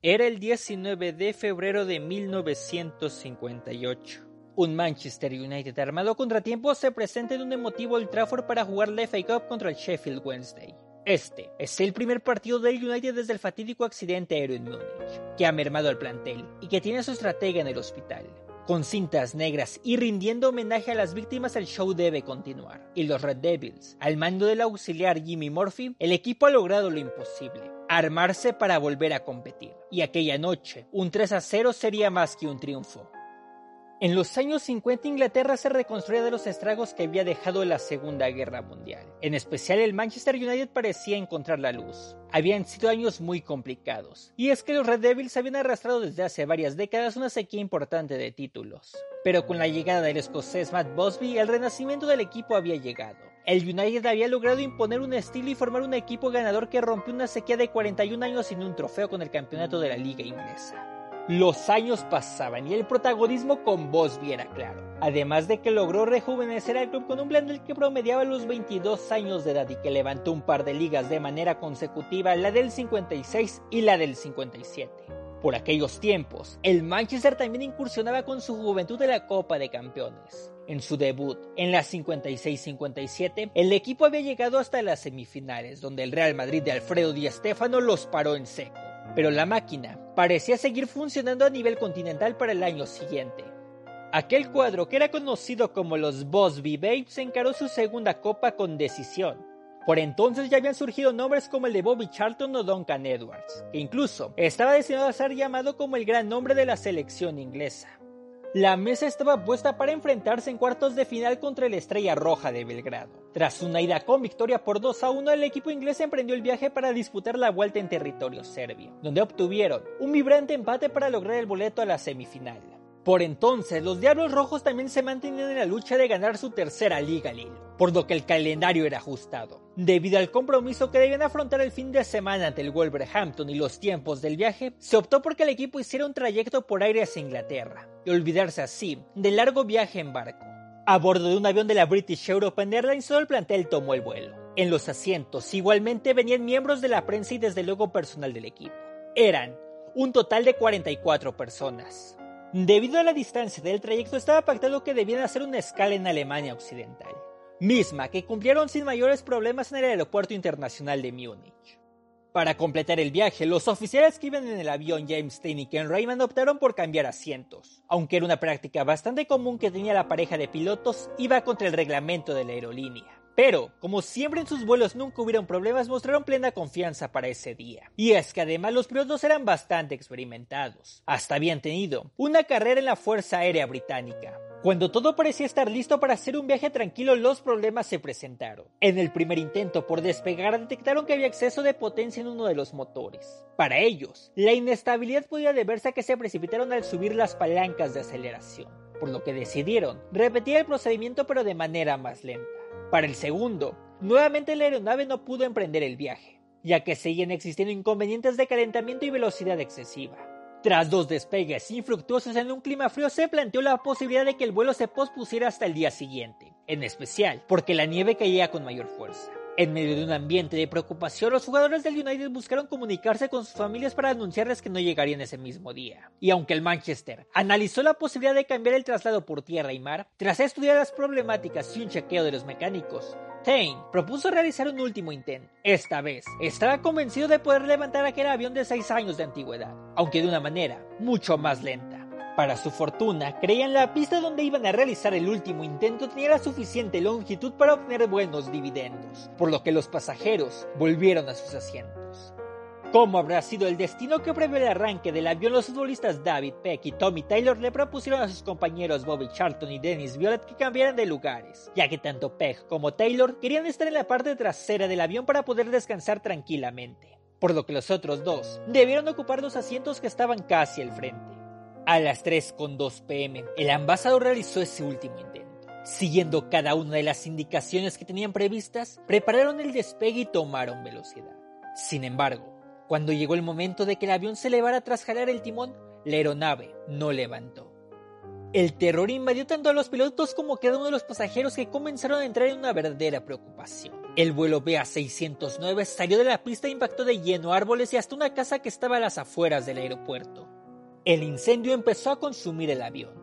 Era el 19 de febrero de 1958. Un Manchester United armado contratiempo se presenta en un emotivo Old Trafford para jugar la FA Cup contra el Sheffield Wednesday. Este es el primer partido del United desde el fatídico accidente aéreo en Múnich, que ha mermado al plantel y que tiene a su estratega en el hospital. Con cintas negras y rindiendo homenaje a las víctimas, el show debe continuar. Y los Red Devils, al mando del auxiliar Jimmy Murphy, el equipo ha logrado lo imposible, armarse para volver a competir. Y aquella noche, un 3 a 0 sería más que un triunfo. En los años 50 Inglaterra se reconstruía de los estragos que había dejado la Segunda Guerra Mundial. En especial el Manchester United parecía encontrar la luz. Habían sido años muy complicados, y es que los Red Devils habían arrastrado desde hace varias décadas una sequía importante de títulos. Pero con la llegada del escocés Matt Busby, el renacimiento del equipo había llegado. El United había logrado imponer un estilo y formar un equipo ganador que rompió una sequía de 41 años sin un trofeo con el campeonato de la liga inglesa. Los años pasaban y el protagonismo con Bosby era claro. Además de que logró rejuvenecer al club con un plantel que promediaba los 22 años de edad y que levantó un par de ligas de manera consecutiva, la del 56 y la del 57. Por aquellos tiempos, el Manchester también incursionaba con su juventud de la Copa de Campeones. En su debut, en la 56-57, el equipo había llegado hasta las semifinales, donde el Real Madrid de Alfredo Di Stéfano los paró en seco pero la máquina parecía seguir funcionando a nivel continental para el año siguiente. Aquel cuadro, que era conocido como los Bosby Babes, encaró su segunda copa con decisión. Por entonces ya habían surgido nombres como el de Bobby Charlton o Duncan Edwards, que incluso estaba destinado a ser llamado como el gran nombre de la selección inglesa. La mesa estaba puesta para enfrentarse en cuartos de final contra el Estrella Roja de Belgrado. Tras una ida con victoria por 2 a 1, el equipo inglés emprendió el viaje para disputar la vuelta en territorio serbio, donde obtuvieron un vibrante empate para lograr el boleto a la semifinal. Por entonces, los Diablos Rojos también se mantenían en la lucha de ganar su tercera liga al por lo que el calendario era ajustado. Debido al compromiso que debían afrontar el fin de semana ante el Wolverhampton y los tiempos del viaje, se optó por que el equipo hiciera un trayecto por aire hacia Inglaterra, y olvidarse así del largo viaje en barco. A bordo de un avión de la British European Airlines, todo el plantel tomó el vuelo. En los asientos igualmente venían miembros de la prensa y desde luego personal del equipo. Eran un total de 44 personas. Debido a la distancia del trayecto estaba pactado que debían hacer una escala en Alemania Occidental, misma que cumplieron sin mayores problemas en el aeropuerto internacional de Múnich. Para completar el viaje, los oficiales que iban en el avión James Tain y Ken Raymond optaron por cambiar asientos, aunque era una práctica bastante común que tenía la pareja de pilotos, iba contra el reglamento de la aerolínea. Pero, como siempre en sus vuelos nunca hubieron problemas, mostraron plena confianza para ese día. Y es que además los pilotos eran bastante experimentados. Hasta habían tenido una carrera en la Fuerza Aérea Británica. Cuando todo parecía estar listo para hacer un viaje tranquilo, los problemas se presentaron. En el primer intento por despegar, detectaron que había exceso de potencia en uno de los motores. Para ellos, la inestabilidad podía deberse a que se precipitaron al subir las palancas de aceleración, por lo que decidieron repetir el procedimiento pero de manera más lenta. Para el segundo, nuevamente la aeronave no pudo emprender el viaje, ya que seguían existiendo inconvenientes de calentamiento y velocidad excesiva. Tras dos despegues infructuosos en un clima frío, se planteó la posibilidad de que el vuelo se pospusiera hasta el día siguiente, en especial porque la nieve caía con mayor fuerza. En medio de un ambiente de preocupación, los jugadores del United buscaron comunicarse con sus familias para anunciarles que no llegarían ese mismo día. Y aunque el Manchester analizó la posibilidad de cambiar el traslado por tierra y mar, tras estudiar las problemáticas y un chequeo de los mecánicos, Tain propuso realizar un último intento. Esta vez, estaba convencido de poder levantar aquel avión de 6 años de antigüedad, aunque de una manera mucho más lenta. Para su fortuna, creían la pista donde iban a realizar el último intento tenía la suficiente longitud para obtener buenos dividendos, por lo que los pasajeros volvieron a sus asientos. ¿Cómo habrá sido el destino que previó el arranque del avión? Los futbolistas David Peck y Tommy Taylor le propusieron a sus compañeros Bobby Charlton y Dennis Violet que cambiaran de lugares, ya que tanto Peck como Taylor querían estar en la parte trasera del avión para poder descansar tranquilamente. por lo que los otros dos debieron ocupar los asientos que estaban casi al frente. A las 3.2 pm, el ambasador realizó ese último intento. Siguiendo cada una de las indicaciones que tenían previstas, prepararon el despegue y tomaron velocidad. Sin embargo, cuando llegó el momento de que el avión se elevara tras jalar el timón, la aeronave no levantó. El terror invadió tanto a los pilotos como a cada uno de los pasajeros que comenzaron a entrar en una verdadera preocupación. El vuelo BA-609 salió de la pista e impactó de lleno árboles y hasta una casa que estaba a las afueras del aeropuerto. El incendio empezó a consumir el avión.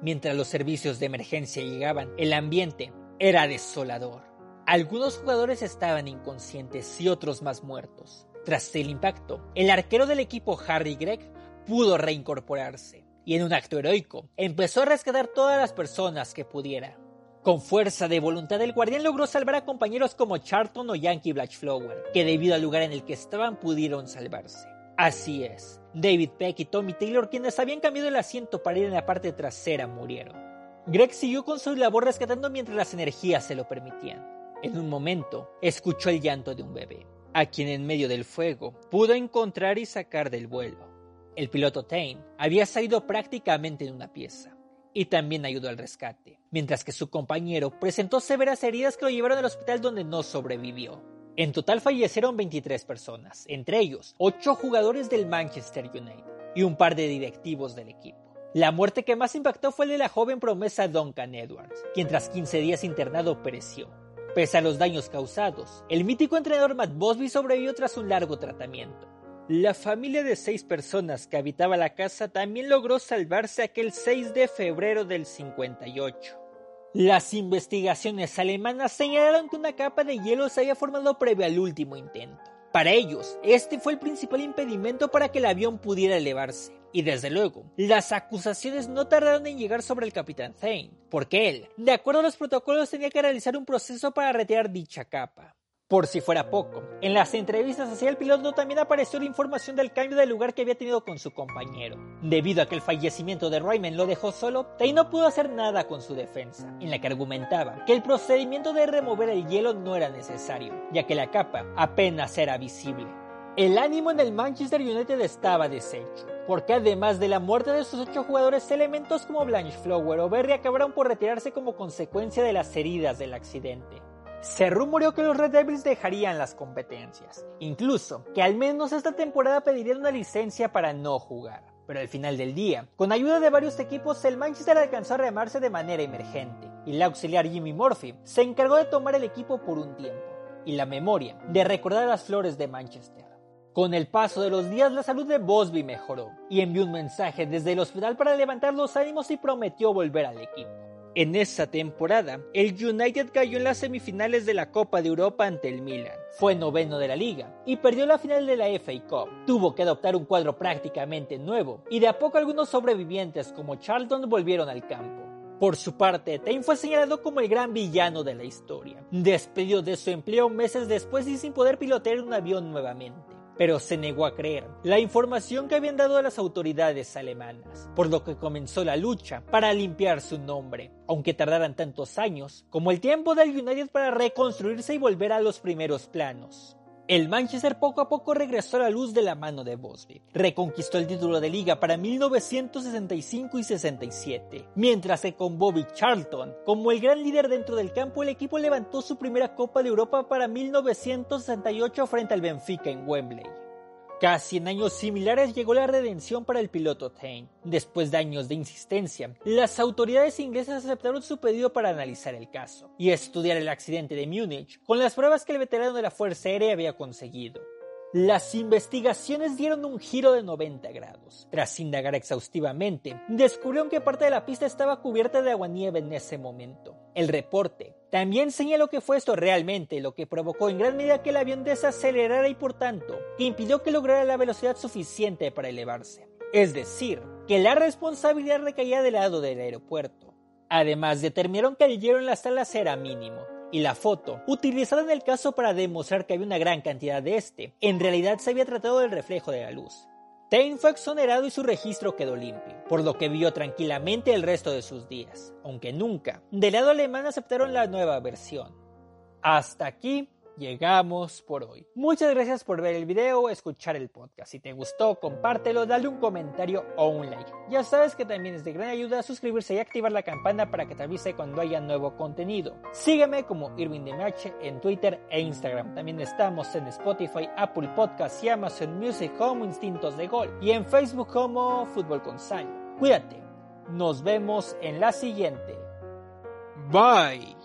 Mientras los servicios de emergencia llegaban, el ambiente era desolador. Algunos jugadores estaban inconscientes y otros más muertos. Tras el impacto, el arquero del equipo Harry Gregg pudo reincorporarse y en un acto heroico empezó a rescatar todas las personas que pudiera. Con fuerza de voluntad, el guardián logró salvar a compañeros como Charlton o Yankee Blatchflower, que debido al lugar en el que estaban pudieron salvarse. Así es, David Peck y Tommy Taylor, quienes habían cambiado el asiento para ir en la parte trasera, murieron. Greg siguió con su labor rescatando mientras las energías se lo permitían. En un momento, escuchó el llanto de un bebé, a quien en medio del fuego pudo encontrar y sacar del vuelo. El piloto Tane había salido prácticamente en una pieza y también ayudó al rescate, mientras que su compañero presentó severas heridas que lo llevaron al hospital donde no sobrevivió. En total fallecieron 23 personas, entre ellos 8 jugadores del Manchester United y un par de directivos del equipo. La muerte que más impactó fue el de la joven promesa Duncan Edwards, quien tras 15 días internado pereció. Pese a los daños causados, el mítico entrenador Matt Bosby sobrevivió tras un largo tratamiento. La familia de seis personas que habitaba la casa también logró salvarse aquel 6 de febrero del 58. Las investigaciones alemanas señalaron que una capa de hielo se había formado previo al último intento. Para ellos, este fue el principal impedimento para que el avión pudiera elevarse. Y desde luego, las acusaciones no tardaron en llegar sobre el capitán Zane, porque él, de acuerdo a los protocolos, tenía que realizar un proceso para retirar dicha capa. Por si fuera poco, en las entrevistas hacia el piloto también apareció la información del cambio de lugar que había tenido con su compañero. Debido a que el fallecimiento de Ryman lo dejó solo, Tay no pudo hacer nada con su defensa, en la que argumentaba que el procedimiento de remover el hielo no era necesario, ya que la capa apenas era visible. El ánimo en el Manchester United estaba deshecho, porque además de la muerte de sus ocho jugadores, elementos como Blanchflower o Berry acabaron por retirarse como consecuencia de las heridas del accidente. Se rumoreó que los Red Devils dejarían las competencias, incluso que al menos esta temporada pedirían una licencia para no jugar. Pero al final del día, con ayuda de varios equipos, el Manchester alcanzó a remarse de manera emergente, y el auxiliar Jimmy Murphy se encargó de tomar el equipo por un tiempo, y la memoria de recordar las flores de Manchester. Con el paso de los días la salud de Bosby mejoró, y envió un mensaje desde el hospital para levantar los ánimos y prometió volver al equipo. En esa temporada, el United cayó en las semifinales de la Copa de Europa ante el Milan. Fue noveno de la liga y perdió la final de la FA Cup. Tuvo que adoptar un cuadro prácticamente nuevo y de a poco algunos sobrevivientes como Charlton volvieron al campo. Por su parte, Tain fue señalado como el gran villano de la historia, despedido de su empleo meses después y sin poder pilotear un avión nuevamente pero se negó a creer la información que habían dado las autoridades alemanas, por lo que comenzó la lucha para limpiar su nombre, aunque tardaran tantos años como el tiempo del United para reconstruirse y volver a los primeros planos. El Manchester poco a poco regresó a la luz de la mano de Bosby. Reconquistó el título de liga para 1965 y 67, mientras que con Bobby Charlton como el gran líder dentro del campo, el equipo levantó su primera Copa de Europa para 1968 frente al Benfica en Wembley. Casi en años similares llegó la redención para el piloto Tain. Después de años de insistencia, las autoridades inglesas aceptaron su pedido para analizar el caso y estudiar el accidente de Múnich con las pruebas que el veterano de la Fuerza Aérea había conseguido. Las investigaciones dieron un giro de 90 grados. Tras indagar exhaustivamente, descubrieron que parte de la pista estaba cubierta de agua-nieve en ese momento. El reporte también señaló que fue esto realmente lo que provocó en gran medida que el avión desacelerara y por tanto que impidió que lograra la velocidad suficiente para elevarse. Es decir, que la responsabilidad recaía del lado del aeropuerto. Además, determinaron que el hielo en las salas era mínimo, y la foto, utilizada en el caso para demostrar que había una gran cantidad de este, en realidad se había tratado del reflejo de la luz. Tain fue exonerado y su registro quedó limpio, por lo que vivió tranquilamente el resto de sus días, aunque nunca, del lado alemán aceptaron la nueva versión. Hasta aquí, llegamos por hoy. Muchas gracias por ver el video escuchar el podcast. Si te gustó, compártelo, dale un comentario o un like. Ya sabes que también es de gran ayuda suscribirse y activar la campana para que te avise cuando haya nuevo contenido. Sígueme como Irving en Twitter e Instagram. También estamos en Spotify, Apple Podcasts y Amazon Music como Instintos de Gol. Y en Facebook como Fútbol con Sal. Cuídate. Nos vemos en la siguiente. Bye.